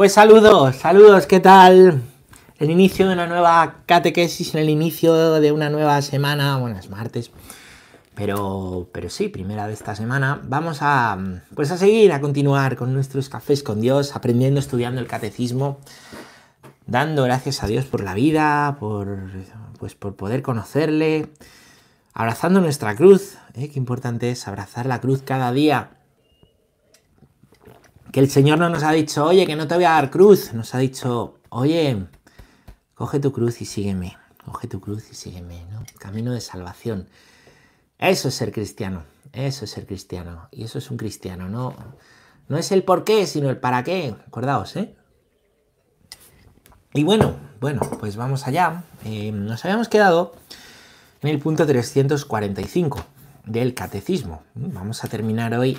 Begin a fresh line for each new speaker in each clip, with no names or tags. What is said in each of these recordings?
Pues saludos, saludos, ¿qué tal? El inicio de una nueva catequesis, el inicio de una nueva semana, bueno, es martes, pero, pero sí, primera de esta semana. Vamos a, pues a seguir, a continuar con nuestros cafés con Dios, aprendiendo, estudiando el catecismo, dando gracias a Dios por la vida, por, pues por poder conocerle, abrazando nuestra cruz, ¿eh? qué importante es abrazar la cruz cada día que el Señor no nos ha dicho, oye, que no te voy a dar cruz, nos ha dicho, oye, coge tu cruz y sígueme, coge tu cruz y sígueme, ¿no? Camino de salvación. Eso es ser cristiano, eso es ser cristiano, y eso es un cristiano, no, no es el por qué, sino el para qué, acordaos, ¿eh? Y bueno, bueno, pues vamos allá. Eh, nos habíamos quedado en el punto 345 del catecismo. Vamos a terminar hoy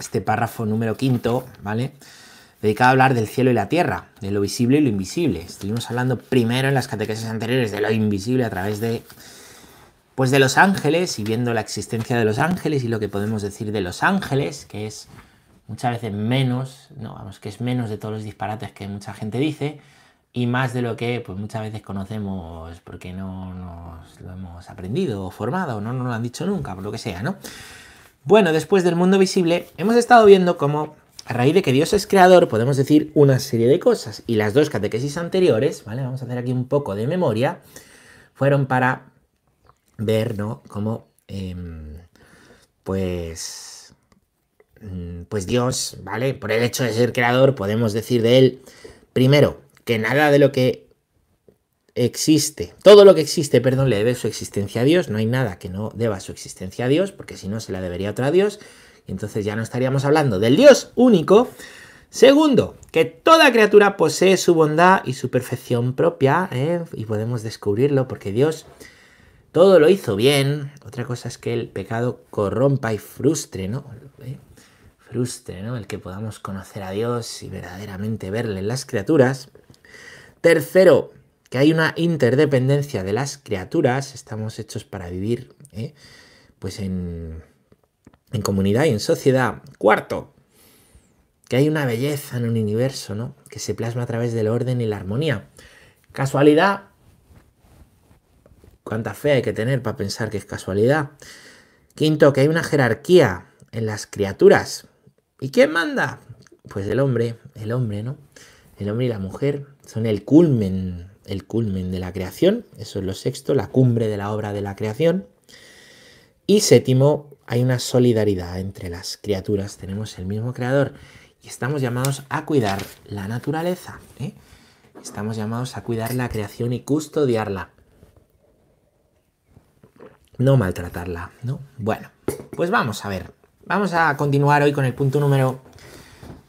este párrafo número quinto, ¿vale? Dedicado a hablar del cielo y la tierra, de lo visible y lo invisible. Estuvimos hablando primero en las catequesis anteriores de lo invisible a través de pues de los ángeles y viendo la existencia de los ángeles y lo que podemos decir de los ángeles, que es muchas veces menos, no, vamos, que es menos de todos los disparates que mucha gente dice y más de lo que pues muchas veces conocemos porque no nos lo hemos aprendido o formado no nos lo han dicho nunca, por lo que sea, ¿no? Bueno, después del mundo visible, hemos estado viendo cómo, a raíz de que Dios es creador, podemos decir una serie de cosas. Y las dos catequesis anteriores, ¿vale? Vamos a hacer aquí un poco de memoria, fueron para ver, ¿no? Cómo, em, pues, mm, pues Dios, ¿vale? Por el hecho de ser creador, podemos decir de él, primero, que nada de lo que existe, todo lo que existe, perdón, le debe su existencia a Dios, no hay nada que no deba su existencia a Dios, porque si no se la debería otra a Dios, y entonces ya no estaríamos hablando del Dios único. Segundo, que toda criatura posee su bondad y su perfección propia, ¿eh? y podemos descubrirlo porque Dios todo lo hizo bien. Otra cosa es que el pecado corrompa y frustre, ¿no? ¿Eh? Frustre, ¿no? El que podamos conocer a Dios y verdaderamente verle en las criaturas. Tercero, que hay una interdependencia de las criaturas, estamos hechos para vivir ¿eh? pues en, en, comunidad y en sociedad. Cuarto, que hay una belleza en un universo ¿no? que se plasma a través del orden y la armonía. Casualidad, cuánta fe hay que tener para pensar que es casualidad. Quinto, que hay una jerarquía en las criaturas. ¿Y quién manda? Pues el hombre, el hombre, ¿no? El hombre y la mujer son el culmen el culmen de la creación, eso es lo sexto, la cumbre de la obra de la creación. Y séptimo, hay una solidaridad entre las criaturas, tenemos el mismo creador y estamos llamados a cuidar la naturaleza. ¿eh? Estamos llamados a cuidar la creación y custodiarla. No maltratarla, ¿no? Bueno, pues vamos a ver. Vamos a continuar hoy con el punto número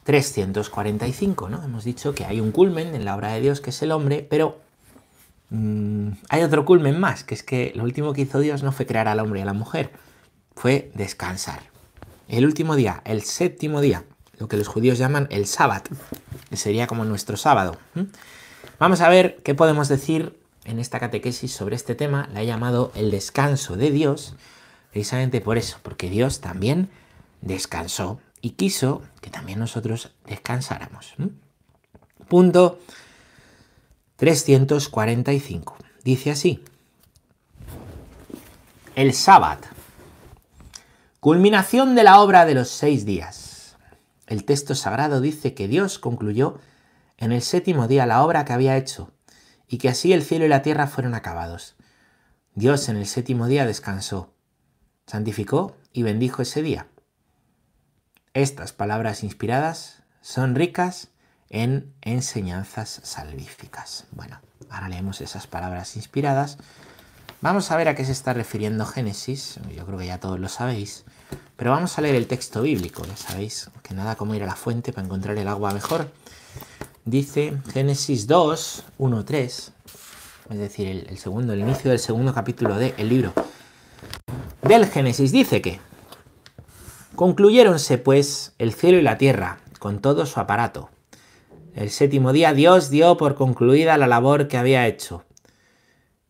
345, ¿no? Hemos dicho que hay un culmen en la obra de Dios que es el hombre, pero Mm, hay otro culmen más, que es que lo último que hizo Dios no fue crear al hombre y a la mujer, fue descansar. El último día, el séptimo día, lo que los judíos llaman el sábado, que sería como nuestro sábado. Vamos a ver qué podemos decir en esta catequesis sobre este tema. La he llamado el descanso de Dios, precisamente por eso, porque Dios también descansó y quiso que también nosotros descansáramos. Punto 345. Dice así. El sábado. Culminación de la obra de los seis días. El texto sagrado dice que Dios concluyó en el séptimo día la obra que había hecho y que así el cielo y la tierra fueron acabados. Dios en el séptimo día descansó, santificó y bendijo ese día. Estas palabras inspiradas son ricas en enseñanzas salvíficas. Bueno, ahora leemos esas palabras inspiradas. Vamos a ver a qué se está refiriendo Génesis, yo creo que ya todos lo sabéis, pero vamos a leer el texto bíblico, ya sabéis, que nada como ir a la fuente para encontrar el agua mejor. Dice Génesis 2, 1, 3, es decir, el, segundo, el inicio del segundo capítulo del libro del Génesis, dice que concluyéronse pues el cielo y la tierra con todo su aparato el séptimo día Dios dio por concluida la labor que había hecho.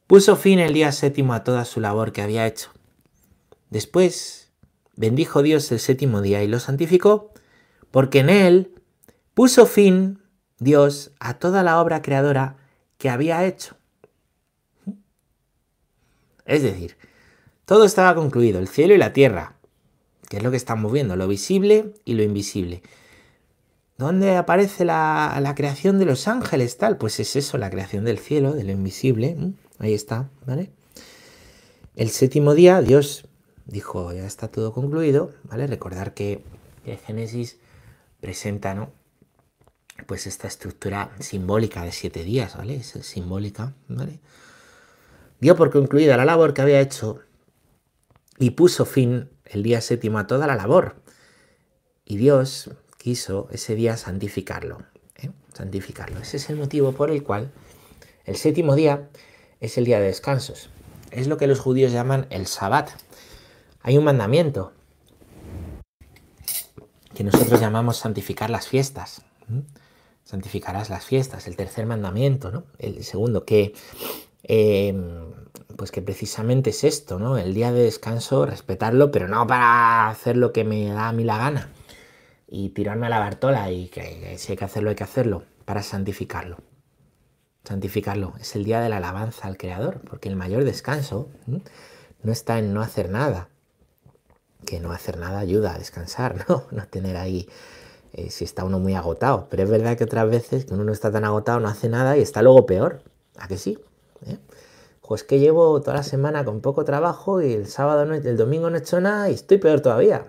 Puso fin el día séptimo a toda su labor que había hecho. Después bendijo Dios el séptimo día y lo santificó, porque en él puso fin Dios a toda la obra creadora que había hecho. Es decir, todo estaba concluido, el cielo y la tierra, que es lo que estamos viendo, lo visible y lo invisible. ¿Dónde aparece la, creación de los ángeles? Tal, pues es eso, la creación del cielo, de lo invisible. Ahí está, ¿vale? El séptimo día, Dios dijo, ya está todo concluido, ¿vale? Recordar que, el Génesis presenta, ¿no? Pues esta estructura simbólica de siete días, ¿vale? Es simbólica, ¿vale? Dio por concluida la labor que había hecho y puso fin el día séptimo a toda la labor. Y Dios quiso ese día santificarlo. ¿eh? Santificarlo. Ese es el motivo por el cual el séptimo día es el día de descansos. Es lo que los judíos llaman el sabbat. Hay un mandamiento que nosotros llamamos santificar las fiestas. Santificarás las fiestas, el tercer mandamiento, ¿no? El segundo, que em, pues que precisamente es esto, ¿no? El día de descanso, respetarlo, pero no para hacer lo que me da a mí la gana y tirarme a la Bartola y que, si hay que hacerlo, hay que hacerlo para santificarlo. Santificarlo es el día de la alabanza al Creador, porque el mayor descanso no está en no hacer nada, que no hacer nada ayuda a descansar, ¿no? No tener ahí, eh, si está uno muy agotado. Pero es verdad que otras veces que uno no está tan agotado, no hace nada y está luego peor. ¿A que sí? ¿Eh? Pues que llevo toda la semana con poco trabajo y el sábado, no, el domingo no he hecho nada y estoy peor todavía.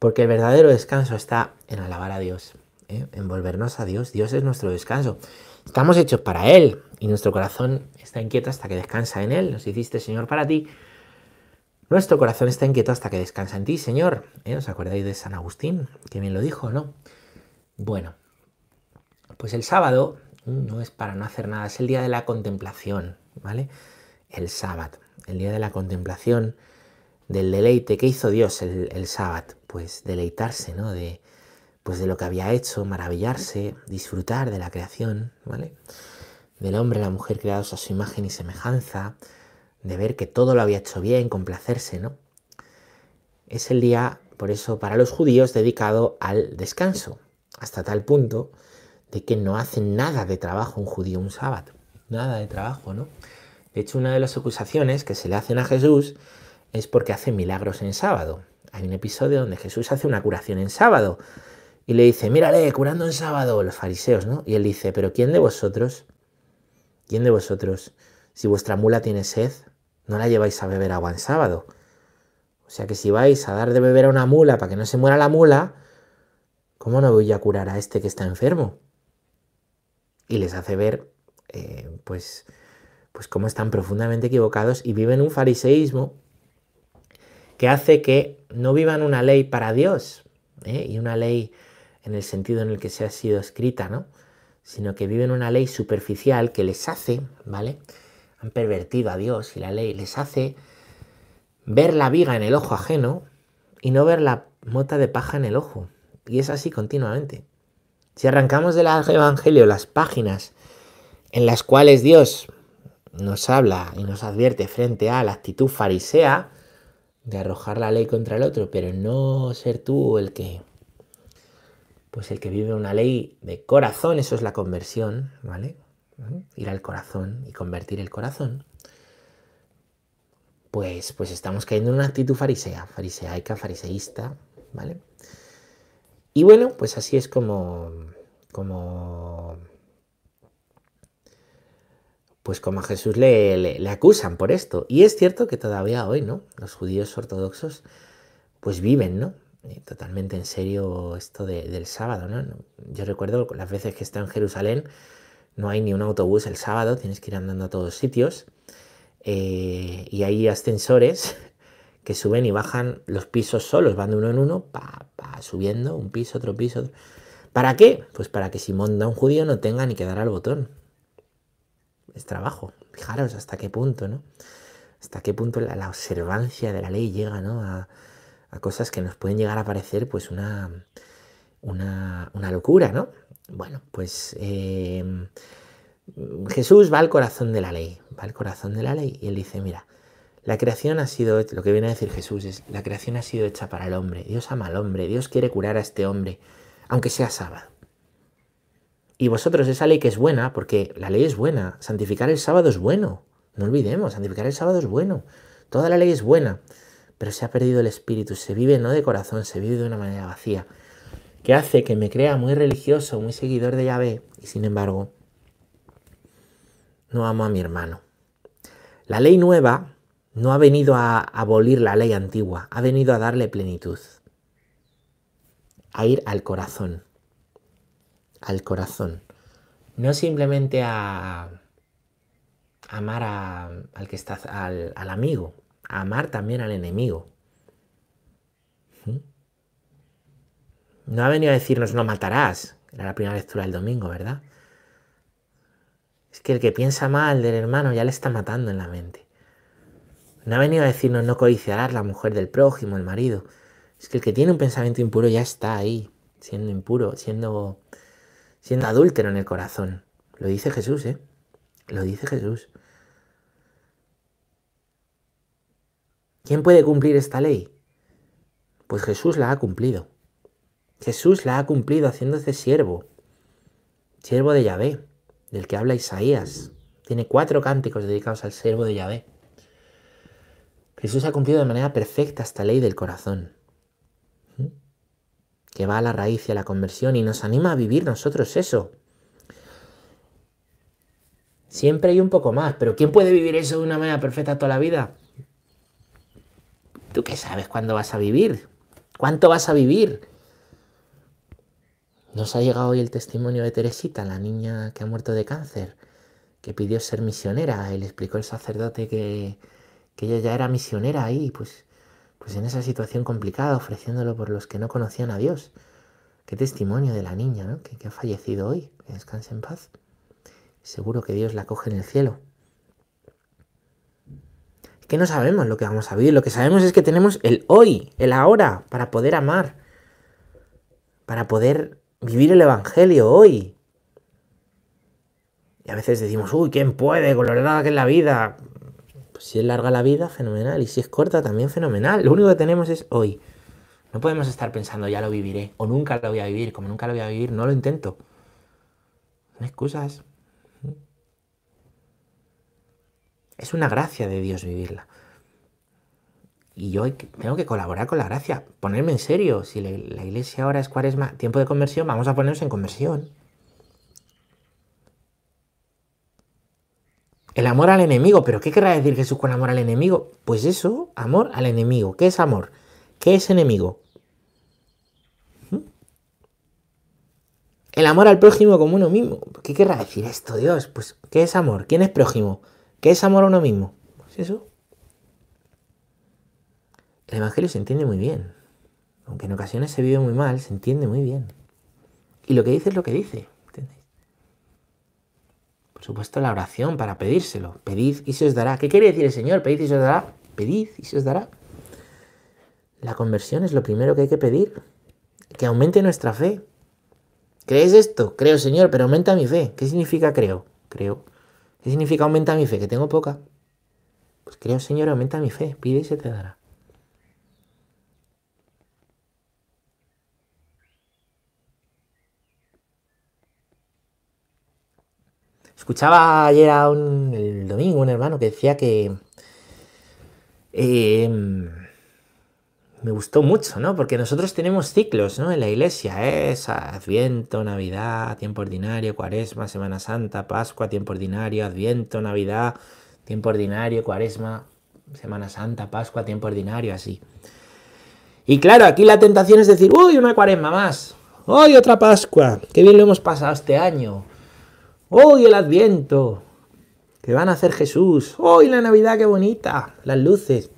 Porque el verdadero descanso está en alabar a Dios, ¿eh? en volvernos a Dios. Dios es nuestro descanso. Estamos hechos para Él y nuestro corazón está inquieto hasta que descansa en Él. Nos hiciste, Señor, para ti. Nuestro corazón está inquieto hasta que descansa en ti, Señor. ¿Eh? ¿Os acordáis de San Agustín? Que bien lo dijo, ¿no? Bueno, pues el sábado no es para no hacer nada, es el día de la contemplación, ¿vale? El sábado, el día de la contemplación del deleite que hizo Dios el, el sábado, pues deleitarse, ¿no? De, pues de lo que había hecho, maravillarse, disfrutar de la creación, ¿vale? Del hombre y la mujer creados a su imagen y semejanza, de ver que todo lo había hecho bien, complacerse, ¿no? Es el día, por eso, para los judíos dedicado al descanso, hasta tal punto de que no hacen nada de trabajo un judío un sábado, nada de trabajo, ¿no? De hecho, una de las acusaciones que se le hacen a Jesús es porque hace milagros en sábado. Hay un episodio donde Jesús hace una curación en sábado y le dice, mírale, curando en sábado, los fariseos, ¿no? Y él dice, pero ¿quién de vosotros, quién de vosotros, si vuestra mula tiene sed, no la lleváis a beber agua en sábado? O sea que si vais a dar de beber a una mula para que no se muera la mula, ¿cómo no voy a curar a este que está enfermo? Y les hace ver, eh, pues, pues cómo están profundamente equivocados y viven un fariseísmo que hace que no vivan una ley para Dios, ¿eh? y una ley en el sentido en el que se ha sido escrita, ¿no? Sino que viven una ley superficial que les hace, ¿vale? Han pervertido a Dios y la ley les hace ver la viga en el ojo ajeno y no ver la mota de paja en el ojo. Y es así continuamente. Si arrancamos del Evangelio las páginas en las cuales Dios nos habla y nos advierte frente a la actitud farisea, de arrojar la ley contra el otro, pero no ser tú el que, pues el que vive una ley de corazón, eso es la conversión, ¿vale? Ir al corazón y convertir el corazón. Pues, pues estamos cayendo en una actitud farisea, fariseaica, fariseísta, ¿vale? Y bueno, pues así es como, como pues como a Jesús le, acusan por esto. Y es cierto que todavía hoy, ¿no? Los judíos ortodoxos pues viven, ¿no? Eh, totalmente en serio esto del sábado, ¿no? Yo recuerdo las veces que he en Jerusalén, no hay ni un autobús el sábado, tienes que ir andando a todos sitios. Eh, y hay ascensores que suben y bajan los pisos solos, van de uno en uno, pa, pa, subiendo un piso, otro piso. ¿Para qué? Pues para que si monta un judío no tenga ni que dar al botón es trabajo. Fijaros hasta qué punto, ¿no? Hasta qué punto la, observancia de la ley llega, ¿no? A, cosas que nos pueden llegar a parecer, pues, una, una, locura, ¿no? Bueno, pues em, Jesús va al corazón de la ley, va al corazón de la ley y él dice, mira, la creación ha sido, lo que viene a decir Jesús es, la creación ha sido hecha para el hombre, Dios ama al hombre, Dios quiere curar a este hombre, aunque sea sábado. Y vosotros esa ley que es buena, porque la ley es buena, santificar el sábado es bueno. No olvidemos, santificar el sábado es bueno. Toda la ley es buena, pero se ha perdido el espíritu, se vive no de corazón, se vive de una manera vacía, que hace que me crea muy religioso, muy seguidor de Yahvé, y sin embargo, no amo a mi hermano. La ley nueva no ha venido a abolir la ley antigua, ha venido a darle plenitud, a ir al corazón, al corazón, no simplemente a amar al que está al, amigo, a amar también al enemigo. ¿Mm? No ha venido a decirnos no matarás, era la primera lectura del domingo, ¿verdad? Es que el que piensa mal del hermano ya le está matando en la mente. No ha venido a decirnos no codiciarás la mujer del prójimo, el marido. Es que el que tiene un pensamiento impuro ya está ahí, siendo impuro, siendo, siendo adúltero en el corazón. Lo dice Jesús, ¿eh? Lo dice Jesús. ¿Quién puede cumplir esta ley? Pues Jesús la ha cumplido. Jesús la ha cumplido haciéndose siervo, siervo de Yahvé, del que habla Isaías. Tiene cuatro cánticos dedicados al siervo de Yahvé. Jesús ha cumplido de manera perfecta esta ley del corazón, que va a la raíz y a la conversión y nos anima a vivir nosotros eso. Siempre hay un poco más, pero ¿quién puede vivir eso de una manera perfecta toda la vida? ¿Tú qué sabes cuándo vas a vivir? ¿Cuánto vas a vivir? Nos ha llegado hoy el testimonio de Teresita, la niña que ha muerto de cáncer, que pidió ser misionera y le explicó el sacerdote que, que ella ya era misionera ahí, pues, pues en esa situación complicada, ofreciéndolo por los que no conocían a Dios. Qué testimonio de la niña, ¿no? Que, ha fallecido hoy, que descanse en paz. Seguro que Dios la coge en el cielo. Es que no sabemos lo que vamos a vivir, lo que sabemos es que tenemos el hoy, el ahora, para poder amar, para poder vivir el Evangelio hoy. Y a veces decimos, uy, ¿quién puede con lo larga que es la vida? Si es larga la vida, fenomenal. Y si es corta, también fenomenal. Lo único que tenemos es hoy. No podemos estar pensando, ya lo viviré, o nunca lo voy a vivir. Como nunca lo voy a vivir, no lo intento. Hay excusas. Es una gracia de Dios vivirla. Y yo tengo que colaborar con la gracia, ponerme en serio. Si la, la iglesia ahora es cuaresma, tiempo de conversión, vamos a ponernos en conversión. El amor al enemigo, pero ¿qué querrá decir Jesús con amor al enemigo? Pues eso, amor al enemigo. ¿Qué es amor? ¿Qué es enemigo? ¿Mm? El amor al prójimo como uno mismo. ¿Qué querrá decir esto, Dios? Pues, ¿qué es amor? ¿Quién es prójimo? ¿Qué es amor a uno mismo? Pues eso. El Evangelio se entiende muy bien. Aunque en ocasiones se vive muy mal, se entiende muy bien. Y lo que dice es lo que dice. Por supuesto, la oración para pedírselo. Pedid y se os dará. ¿Qué quiere decir el Señor? Pedid y se os dará. Pedid y se os dará. La conversión es lo primero que hay que pedir. Que aumente nuestra fe. ¿Crees esto? Creo, Señor, pero aumenta mi fe. ¿Qué significa creo? Creo. ¿Qué significa aumenta mi fe? Que tengo poca. Pues creo, Señor, aumenta mi fe. Pide y se te dará. Escuchaba ayer el domingo un hermano que decía que em, me gustó mucho, ¿no? Porque nosotros tenemos ciclos, ¿no? En la iglesia es Adviento, Navidad, tiempo ordinario, Cuaresma, Semana Santa, Pascua, tiempo ordinario, Adviento, Navidad, tiempo ordinario, Cuaresma, Semana Santa, Pascua, tiempo ordinario, así. Y claro, aquí la tentación es decir, uy, una Cuaresma más, uy, otra Pascua, qué bien lo hemos pasado este año. Hoy el Adviento, que van a hacer Jesús. Hoy la Navidad, qué bonita, las luces,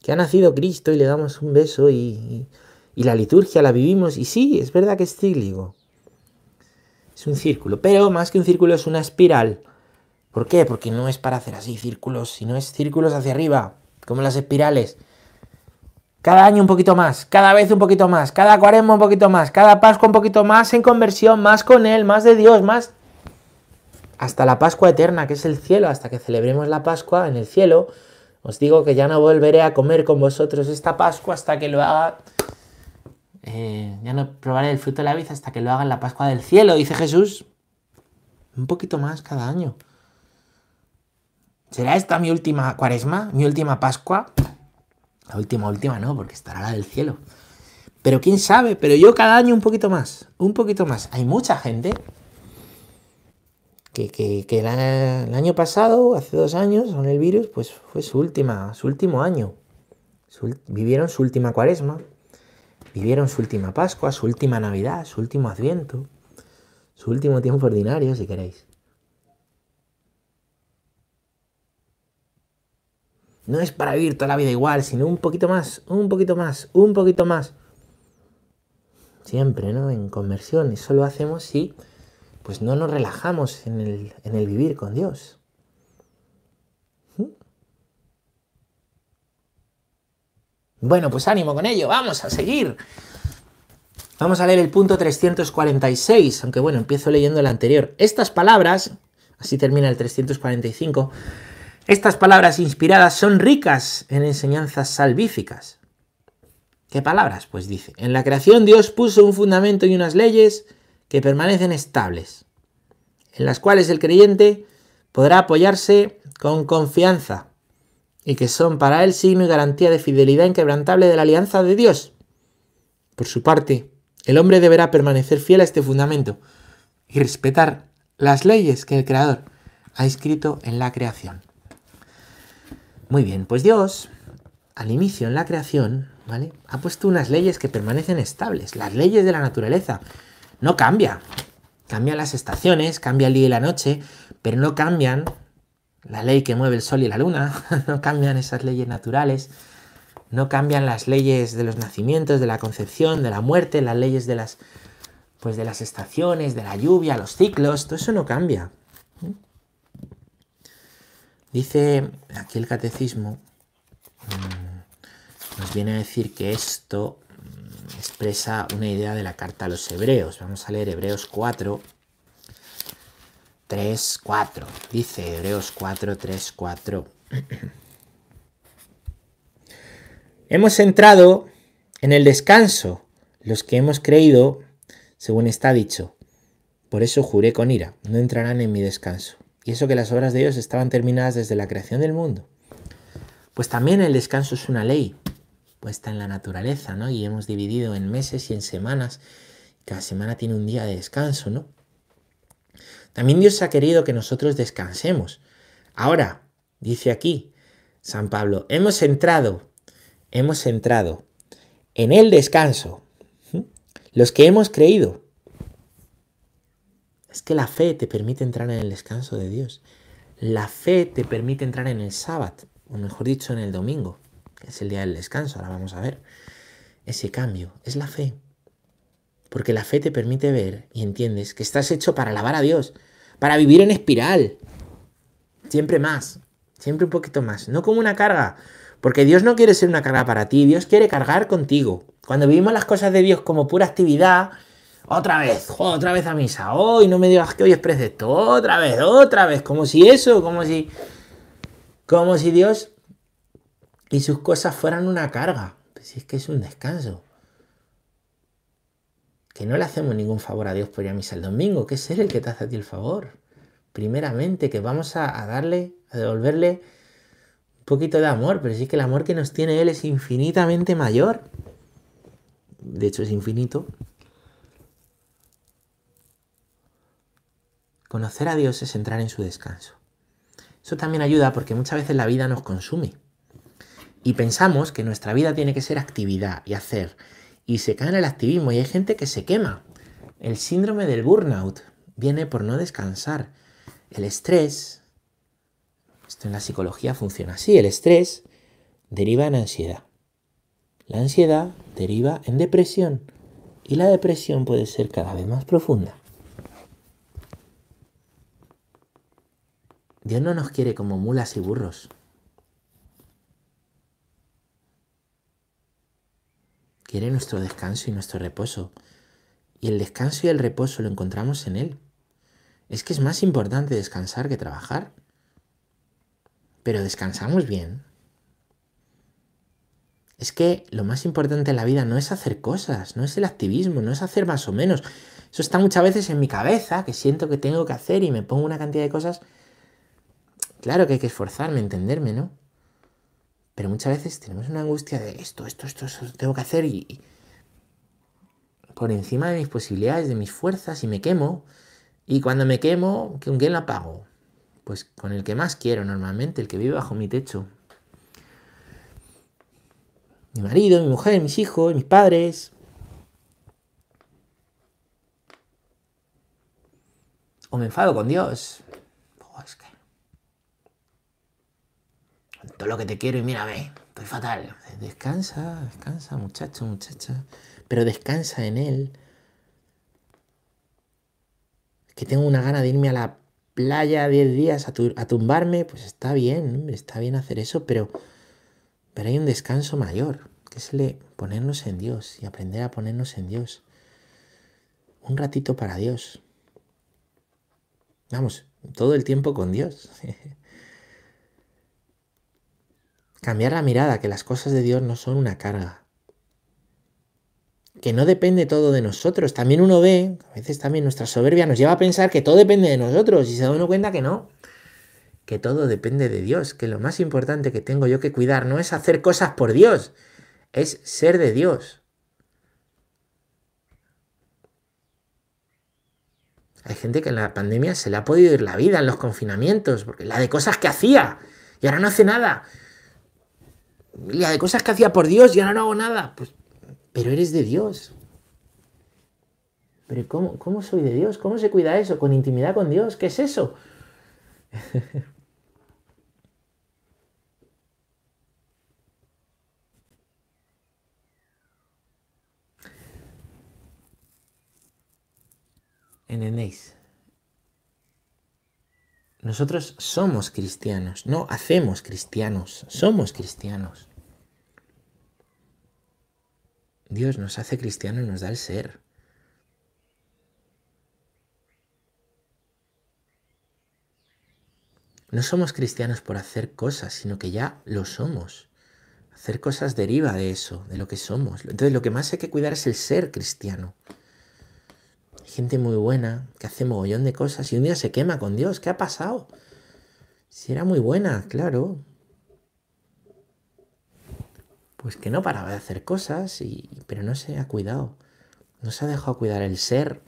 que ha nacido Cristo y le damos un beso y, y, la liturgia la vivimos. Y sí, es verdad que es cíclico. Es un círculo, pero más que un círculo es una espiral. ¿Por qué? Porque no es para hacer así círculos, sino es círculos hacia arriba, como las espirales. Cada año un poquito más, cada vez un poquito más, cada cuaresma un poquito más, cada Pascua un poquito más en conversión, más con Él, más de Dios, más hasta la Pascua eterna, que es el cielo, hasta que celebremos la Pascua en el cielo. Os digo que ya no volveré a comer con vosotros esta Pascua hasta que lo haga. Eh, ya no probaré el fruto de la vida hasta que lo haga en la Pascua del cielo, dice Jesús. un poquito más cada año. ¿Será esta mi última cuaresma? ¿Mi última Pascua? La última, última no, porque estará la del cielo. Pero quién sabe, pero yo cada año un poquito más, un poquito más. Hay mucha gente que, el año pasado, hace dos años, con el virus, pues fue su última, su último año. vivieron su última cuaresma, vivieron su última Pascua, su última Navidad, su último Adviento, su último tiempo ordinario, si queréis. No es para vivir toda la vida igual, sino un poquito más, un poquito más, un poquito más. Siempre, ¿no? En conversión. Eso lo hacemos si pues no nos relajamos en el, en el vivir con Dios. ¿Mm? Bueno, pues ánimo con ello, vamos a seguir. Vamos a leer el punto 346, aunque bueno, empiezo leyendo el anterior. Estas palabras, así termina el 345, estas palabras inspiradas son ricas en enseñanzas salvíficas. ¿Qué palabras? Pues dice, en la creación Dios puso un fundamento y unas leyes que permanecen estables, en las cuales el creyente podrá apoyarse con confianza y que son para él signo y garantía de fidelidad inquebrantable de la alianza de Dios. Por su parte, el hombre deberá permanecer fiel a este fundamento y respetar las leyes que el Creador ha escrito en la creación. Muy bien, pues Dios, al inicio en la creación, ¿vale? Ha puesto unas leyes que permanecen estables, las leyes de la naturaleza. No cambia. Cambian las estaciones, cambia el día y la noche, pero no cambian la ley que mueve el sol y la luna, no cambian esas leyes naturales, no cambian las leyes de los nacimientos, de la concepción, de la muerte, las leyes de las pues de las estaciones, de la lluvia, los ciclos, todo eso no cambia. Dice aquí el catecismo, mm, nos viene a decir que esto expresa una idea de la carta a los hebreos. Vamos a leer Hebreos 4, 3, 4. Dice Hebreos 4, 3, 4. hemos entrado en el descanso, los que hemos creído, según está dicho. Por eso juré con ira, no entrarán en mi descanso. Y eso que las obras de Dios estaban terminadas desde la creación del mundo. Pues también el descanso es una ley puesta en la naturaleza, ¿no? Y hemos dividido en meses y en semanas. Cada semana tiene un día de descanso, ¿no? También Dios ha querido que nosotros descansemos. Ahora, dice aquí San Pablo, hemos entrado, hemos entrado en el descanso. Los que hemos creído, es que la fe te permite entrar en el descanso de Dios. La fe te permite entrar en el sábado, o mejor dicho, en el domingo, es el día del descanso. Ahora vamos a ver ese cambio. Es la fe. Porque la fe te permite ver y entiendes que estás hecho para alabar a Dios, para vivir en espiral. Siempre más, siempre un poquito más. No como una carga. Porque Dios no quiere ser una carga para ti, Dios quiere cargar contigo. Cuando vivimos las cosas de Dios como pura actividad, otra vez, otra vez a misa. Hoy no me digas que hoy es precepto. Otra vez, otra vez. Como si eso, como si. Como si Dios y sus cosas fueran una carga. Pues si es que es un descanso. Que no le hacemos ningún favor a Dios por ir a misa el domingo, que es Él el que te hace a ti el favor. Primeramente, que vamos a, darle, a devolverle un poquito de amor, pero sí que el amor que nos tiene Él es infinitamente mayor. De hecho, es infinito. Conocer a Dios es entrar en su descanso. Eso también ayuda porque muchas veces la vida nos consume. Y pensamos que nuestra vida tiene que ser actividad y hacer. Y se cae en el activismo y hay gente que se quema. El síndrome del burnout viene por no descansar. El estrés, esto en la psicología funciona así, el estrés deriva en ansiedad. La ansiedad deriva en depresión y la depresión puede ser cada vez más profunda. Dios no nos quiere como mulas y burros. Quiere nuestro descanso y nuestro reposo. Y el descanso y el reposo lo encontramos en Él. Es que es más importante descansar que trabajar. Pero descansamos bien. Es que lo más importante en la vida no es hacer cosas, no es el activismo, no es hacer más o menos. Eso está muchas veces en mi cabeza, que siento que tengo que hacer y me pongo una cantidad de cosas. Claro que hay que esforzarme, entenderme, ¿no? Pero muchas veces tenemos una angustia de esto, esto, esto, esto tengo que hacer y, por encima de mis posibilidades, de mis fuerzas y me quemo. Y cuando me quemo, ¿con quién la pago? Pues con el que más quiero normalmente, el que vive bajo mi techo. Mi marido, mi mujer, mis hijos, mis padres. O me enfado con Dios. Oh, es que... Todo lo que te quiero y mírame, estoy fatal. Descansa, descansa, muchacho, muchacha pero descansa en Él. Que tengo una gana de irme a la playa 10 días a, tumbarme, pues está bien, está bien hacer eso, pero, pero hay un descanso mayor, que es el ponernos en Dios y aprender a ponernos en Dios. Un ratito para Dios. Vamos, todo el tiempo con Dios. Cambiar la mirada, que las cosas de Dios no son una carga que no depende todo de nosotros. También uno ve, a veces también nuestra soberbia nos lleva a pensar que todo depende de nosotros y se da uno cuenta que no, que todo depende de Dios, que lo más importante que tengo yo que cuidar no es hacer cosas por Dios, es ser de Dios. Hay gente que en la pandemia se le ha podido ir la vida en los confinamientos, porque la de cosas que hacía y ahora no hace nada. La de cosas que hacía por Dios y ahora no hago nada. Pues pero eres de Dios. Pero ¿cómo, ¿cómo soy de Dios? ¿Cómo se cuida eso? ¿Con intimidad con Dios? ¿Qué es eso? ¿Entendéis? Nosotros somos cristianos, no hacemos cristianos, somos cristianos. Dios nos hace cristianos y nos da el ser. No somos cristianos por hacer cosas, sino que ya lo somos. Hacer cosas deriva de eso, de lo que somos. Entonces lo que más hay que cuidar es el ser cristiano. Gente muy buena que hace mogollón de cosas y un día se quema con Dios. ¿Qué ha pasado? Si era muy buena, claro, pues que no paraba de hacer cosas, y, pero no se ha cuidado. No se ha dejado cuidar el ser.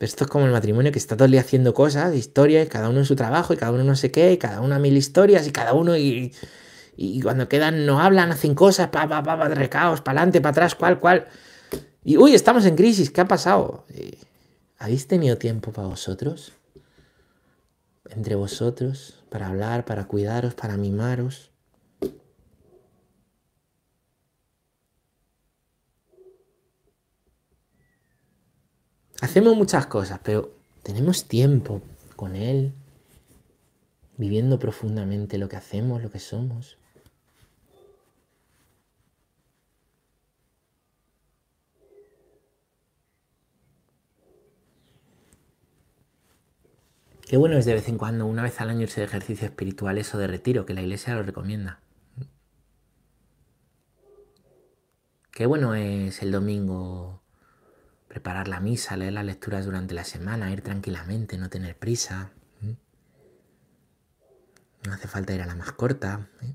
esto es como el matrimonio que está todo el día haciendo cosas, historias, cada uno en su trabajo, y cada uno no sé qué, y cada uno a mil historias, y cada uno, y, y cuando quedan no hablan, hacen cosas, pa, pa, pa, pa recaos, para adelante, para atrás, cual, cual. Y uy, estamos en crisis, ¿qué ha pasado? Eh, ¿Habéis tenido tiempo para vosotros? Entre vosotros para hablar, para cuidaros, para mimaros. Hacemos muchas cosas, pero tenemos tiempo con Él, viviendo profundamente lo que hacemos, lo que somos. Qué bueno es de vez en cuando, una vez al año, irse de ejercicio espiritual, eso de retiro, que la iglesia lo recomienda. Qué bueno es el domingo preparar la misa, leer las lecturas durante la semana, ir tranquilamente, no tener prisa. No hace falta ir a la más corta. ¿eh?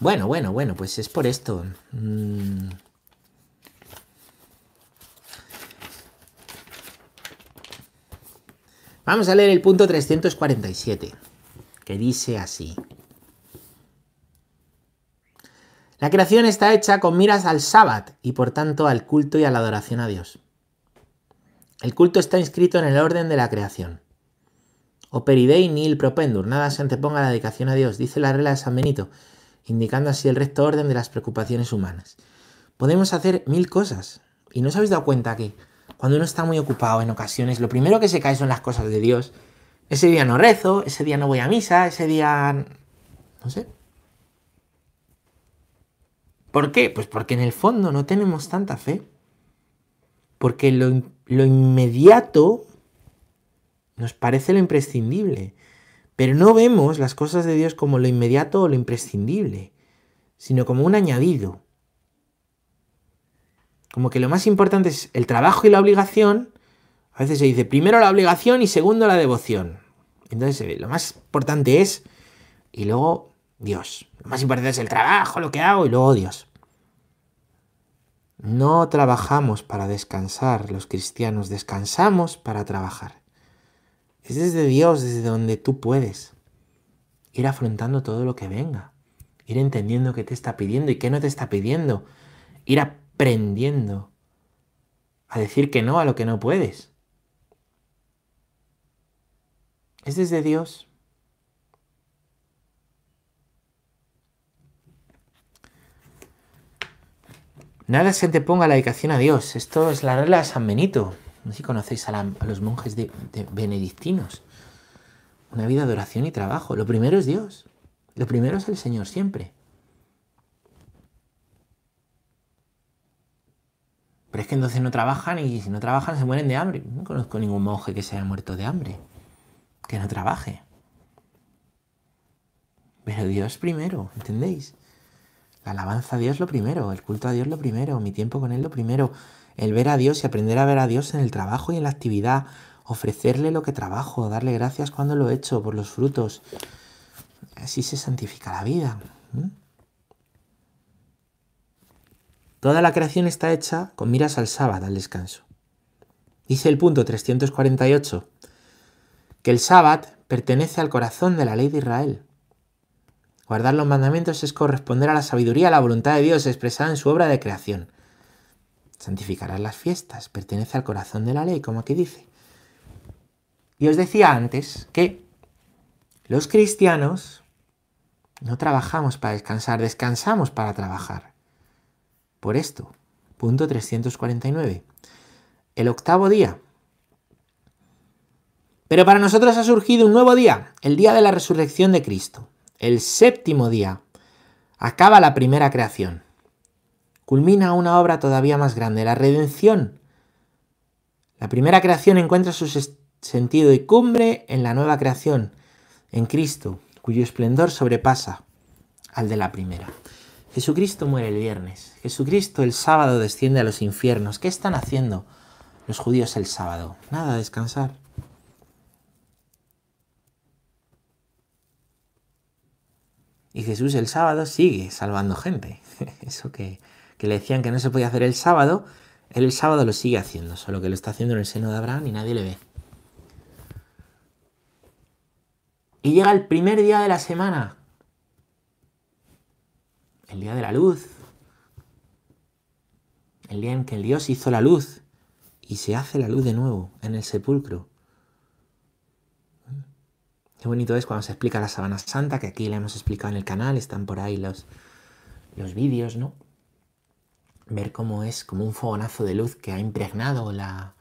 Bueno, bueno, bueno, pues es por esto. Mm. Vamos a leer el punto 347, que dice así. La creación está hecha con miras al sábado y por tanto al culto y a la adoración a Dios. El culto está inscrito en el orden de la creación. Operidei nil propendur, nada se anteponga a la dedicación a Dios, dice la regla de San Benito indicando así el recto orden de las preocupaciones humanas. Podemos hacer mil cosas. ¿Y no os habéis dado cuenta que cuando uno está muy ocupado en ocasiones, lo primero que se cae son las cosas de Dios? Ese día no rezo, ese día no voy a misa, ese día... no sé. ¿Por qué? Pues porque en el fondo no tenemos tanta fe. Porque lo, lo inmediato nos parece lo imprescindible. Pero no vemos las cosas de Dios como lo inmediato o lo imprescindible, sino como un añadido. Como que lo más importante es el trabajo y la obligación. A veces se dice primero la obligación y segundo la devoción. Entonces lo más importante es y luego Dios. Lo más importante es el trabajo, lo que hago y luego Dios. No trabajamos para descansar, los cristianos descansamos para trabajar. Es desde Dios, desde donde tú puedes ir afrontando todo lo que venga, ir entendiendo qué te está pidiendo y qué no te está pidiendo, ir aprendiendo a decir que no a lo que no puedes. Es desde Dios. Nada se anteponga la dedicación a Dios. Esto es la regla de San Benito. No sé si conocéis a, los monjes de, benedictinos. Una vida de oración y trabajo. Lo primero es Dios. Lo primero es el Señor siempre. Pero es que entonces no trabajan y si no trabajan se mueren de hambre. No conozco ningún monje que se haya muerto de hambre. Que no trabaje. Pero Dios primero, ¿entendéis? La alabanza a Dios lo primero, el culto a Dios lo primero, mi tiempo con Él lo primero, el ver a Dios y aprender a ver a Dios en el trabajo y en la actividad, ofrecerle lo que trabajo, darle gracias cuando lo he hecho por los frutos. Así se santifica la vida. Toda la creación está hecha con miras al sábado, al descanso. Dice el punto 348 que el sábado pertenece al corazón de la ley de Israel. Guardar los mandamientos es corresponder a la sabiduría, a la voluntad de Dios expresada en su obra de creación. Santificarás las fiestas, pertenece al corazón de la ley, como aquí dice. Y os decía antes que los cristianos no trabajamos para descansar, descansamos para trabajar. Por esto, punto 349. El octavo día. Pero para nosotros ha surgido un nuevo día, el día de la resurrección de Cristo el séptimo día, acaba la primera creación. Culmina una obra todavía más grande, la redención. La primera creación encuentra su sentido y cumbre en la nueva creación, en Cristo, cuyo esplendor sobrepasa al de la primera. Jesucristo muere el viernes, Jesucristo el sábado desciende a los infiernos. ¿Qué están haciendo los judíos el sábado? Nada, descansar. Y Jesús el sábado sigue salvando gente. Eso que, le decían que no se podía hacer el sábado, él el sábado lo sigue haciendo, solo que lo está haciendo en el seno de Abraham y nadie le ve. Y llega el primer día de la semana, el día de la luz, el día en que el Dios hizo la luz y se hace la luz de nuevo en el sepulcro. Qué bonito es cuando se explica la Sabana Santa, que aquí la hemos explicado en el canal, están por ahí los, los vídeos, ¿no? Ver cómo es como un fogonazo de luz que ha impregnado la,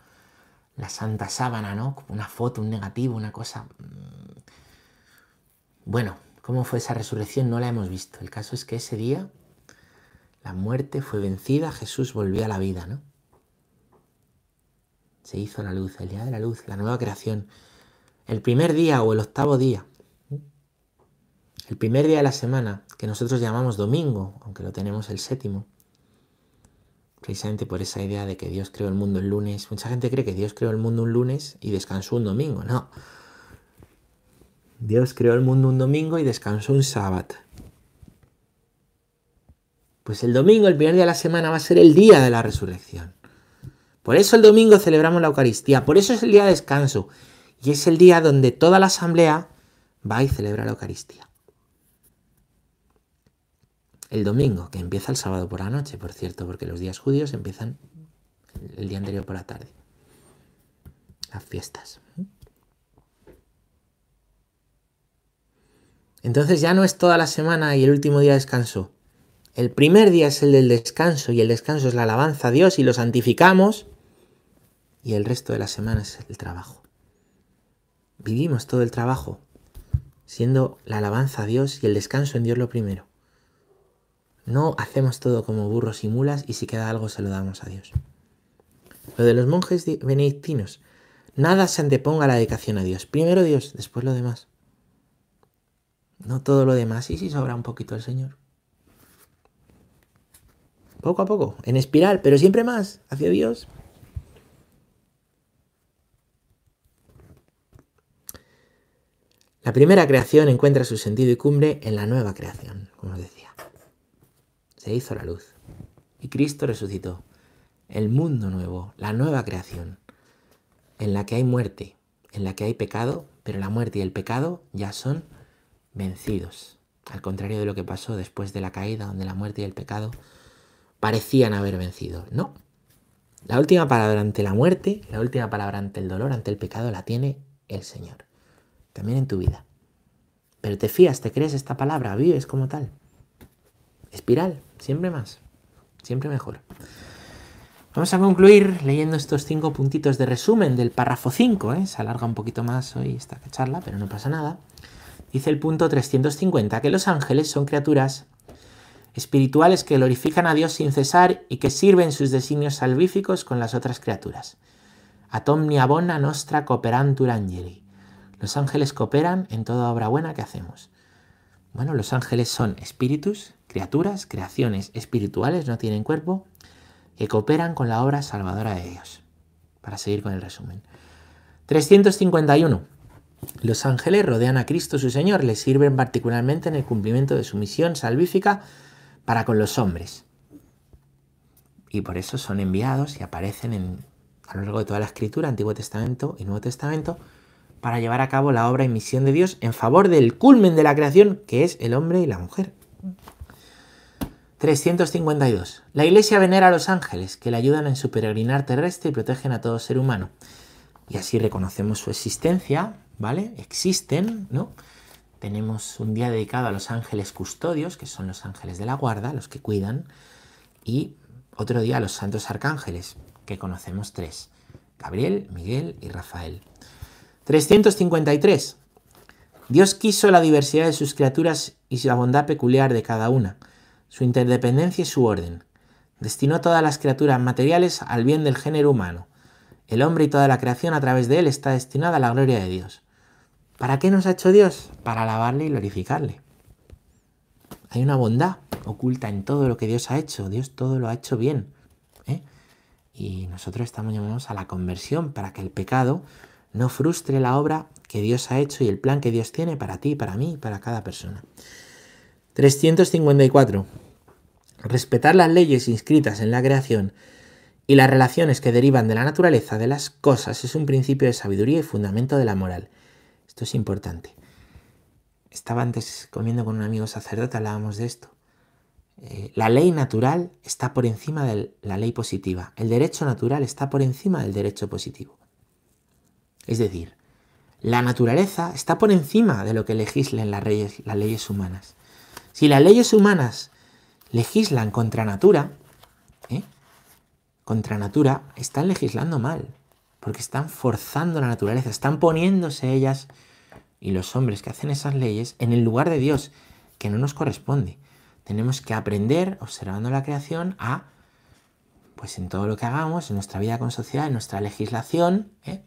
la Santa Sábana, ¿no? Como una foto, un negativo, una cosa... Mm. Bueno, ¿cómo fue esa resurrección? No la hemos visto. El caso es que ese día la muerte fue vencida, Jesús volvió a la vida, ¿no? Se hizo la luz, el día de la luz, la nueva creación el primer día o el octavo día, el primer día de la semana, que nosotros llamamos domingo, aunque lo tenemos el séptimo, precisamente por esa idea de que Dios creó el mundo el lunes. Mucha gente cree que Dios creó el mundo un lunes y descansó un domingo. No. Dios creó el mundo un domingo y descansó un sábado. Pues el domingo, el primer día de la semana, va a ser el día de la resurrección. Por eso el domingo celebramos la Eucaristía, por eso es el día de descanso. Y es el día donde toda la asamblea va y celebra la Eucaristía. El domingo, que empieza el sábado por la noche, por cierto, porque los días judíos empiezan el día anterior por la tarde. Las fiestas. Entonces ya no es toda la semana y el último día de descanso. El primer día es el del descanso y el descanso es la alabanza a Dios y lo santificamos. Y el resto de la semana es el trabajo vivimos todo el trabajo, siendo la alabanza a Dios y el descanso en Dios lo primero. No hacemos todo como burros y mulas y si queda algo se lo damos a Dios. Lo de los monjes benedictinos, nada se anteponga a la dedicación a Dios. Primero Dios, después lo demás. no todo lo demás. Y si sobra un poquito el Señor. Poco a poco, en espiral, pero siempre más hacia Dios. La primera creación encuentra su sentido y cumbre en la nueva creación, como os decía. Se hizo la luz y Cristo resucitó. El mundo nuevo, la nueva creación, en la que hay muerte, en la que hay pecado, pero la muerte y el pecado ya son vencidos. Al contrario de lo que pasó después de la caída, donde la muerte y el pecado parecían haber vencido. No. La última palabra ante la muerte, la última palabra ante el dolor, ante el pecado, la tiene el Señor. También en tu vida. Pero te fías, te crees esta palabra, vives como tal. Espiral, siempre más, siempre mejor. Vamos a concluir leyendo estos cinco puntitos de resumen del párrafo 5. ¿eh? Se alarga un poquito más hoy esta charla, pero no pasa nada. Dice el punto 350 que los ángeles son criaturas espirituales que glorifican a Dios sin cesar y que sirven sus designios salvíficos con las otras criaturas. Atomnia bona nostra cooperantur angeli. Los ángeles cooperan en toda obra buena que hacemos. Bueno, los ángeles son espíritus, criaturas, creaciones espirituales, no tienen cuerpo, que cooperan con la obra salvadora de Dios. Para seguir con el resumen. 351. Los ángeles rodean a Cristo su Señor, le sirven particularmente en el cumplimiento de su misión salvífica para con los hombres. Y por eso son enviados y aparecen en, a lo largo de toda la escritura, Antiguo Testamento y Nuevo Testamento, para llevar a cabo la obra y misión de Dios en favor del culmen de la creación, que es el hombre y la mujer. 352. La Iglesia venera a los ángeles, que le ayudan en su peregrinar terrestre y protegen a todo ser humano. Y así reconocemos su existencia, ¿vale? Existen, ¿no? Tenemos un día dedicado a los ángeles custodios, que son los ángeles de la guarda, los que cuidan, y otro día a los santos arcángeles, que conocemos tres, Gabriel, Miguel y Rafael. 353. Dios quiso la diversidad de sus criaturas y la bondad peculiar de cada una, su interdependencia y su orden. Destinó todas las criaturas materiales al bien del género humano. El hombre y toda la creación a través de él está destinada a la gloria de Dios. ¿Para qué nos ha hecho Dios? Para alabarle y glorificarle. Hay una bondad oculta en todo lo que Dios ha hecho. Dios todo lo ha hecho bien. ¿eh? Y nosotros estamos llamados a la conversión para que el pecado no frustre la obra que Dios ha hecho y el plan que Dios tiene para ti, para mí, para cada persona. 354. Respetar las leyes inscritas en la creación y las relaciones que derivan de la naturaleza de las cosas es un principio de sabiduría y fundamento de la moral. Esto es importante. Estaba antes comiendo con un amigo sacerdote, hablábamos de esto. Eh, la ley natural está por encima de la ley positiva. El derecho natural está por encima del derecho positivo. Es decir, la naturaleza está por encima de lo que legislen las las leyes humanas. Si las leyes humanas legislan contra natura, ¿eh? contra natura, están legislando mal, porque están forzando la naturaleza, están poniéndose ellas y los hombres que hacen esas leyes en el lugar de Dios, que no nos corresponde. Tenemos que aprender, observando la creación, a, pues en todo lo que hagamos, en nuestra vida con sociedad, en nuestra legislación, ¿eh?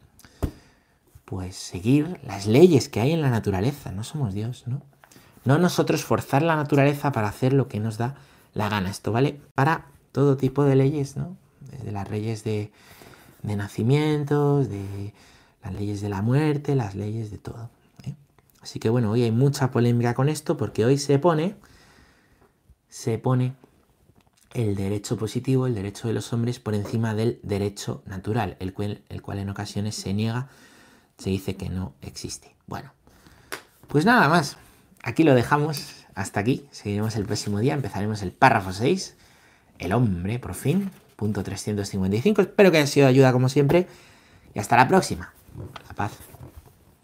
pues seguir las leyes que hay en la naturaleza. No somos Dios, ¿no? No nosotros forzar la naturaleza para hacer lo que nos da la gana. Esto vale para todo tipo de leyes, ¿no? Desde las leyes de, de nacimientos, de las leyes de la muerte, las leyes de todo. Así que bueno, hoy hay mucha polémica con esto porque hoy se pone, se pone el derecho positivo, el derecho de los hombres por encima del derecho natural, el cual, el cual en ocasiones se niega, se dice que no existe. Bueno, pues nada más, aquí lo dejamos, hasta aquí, seguiremos el próximo día, empezaremos el párrafo 6, el hombre, por fin, punto 355, espero que haya sido de ayuda como siempre, y hasta la próxima, la paz.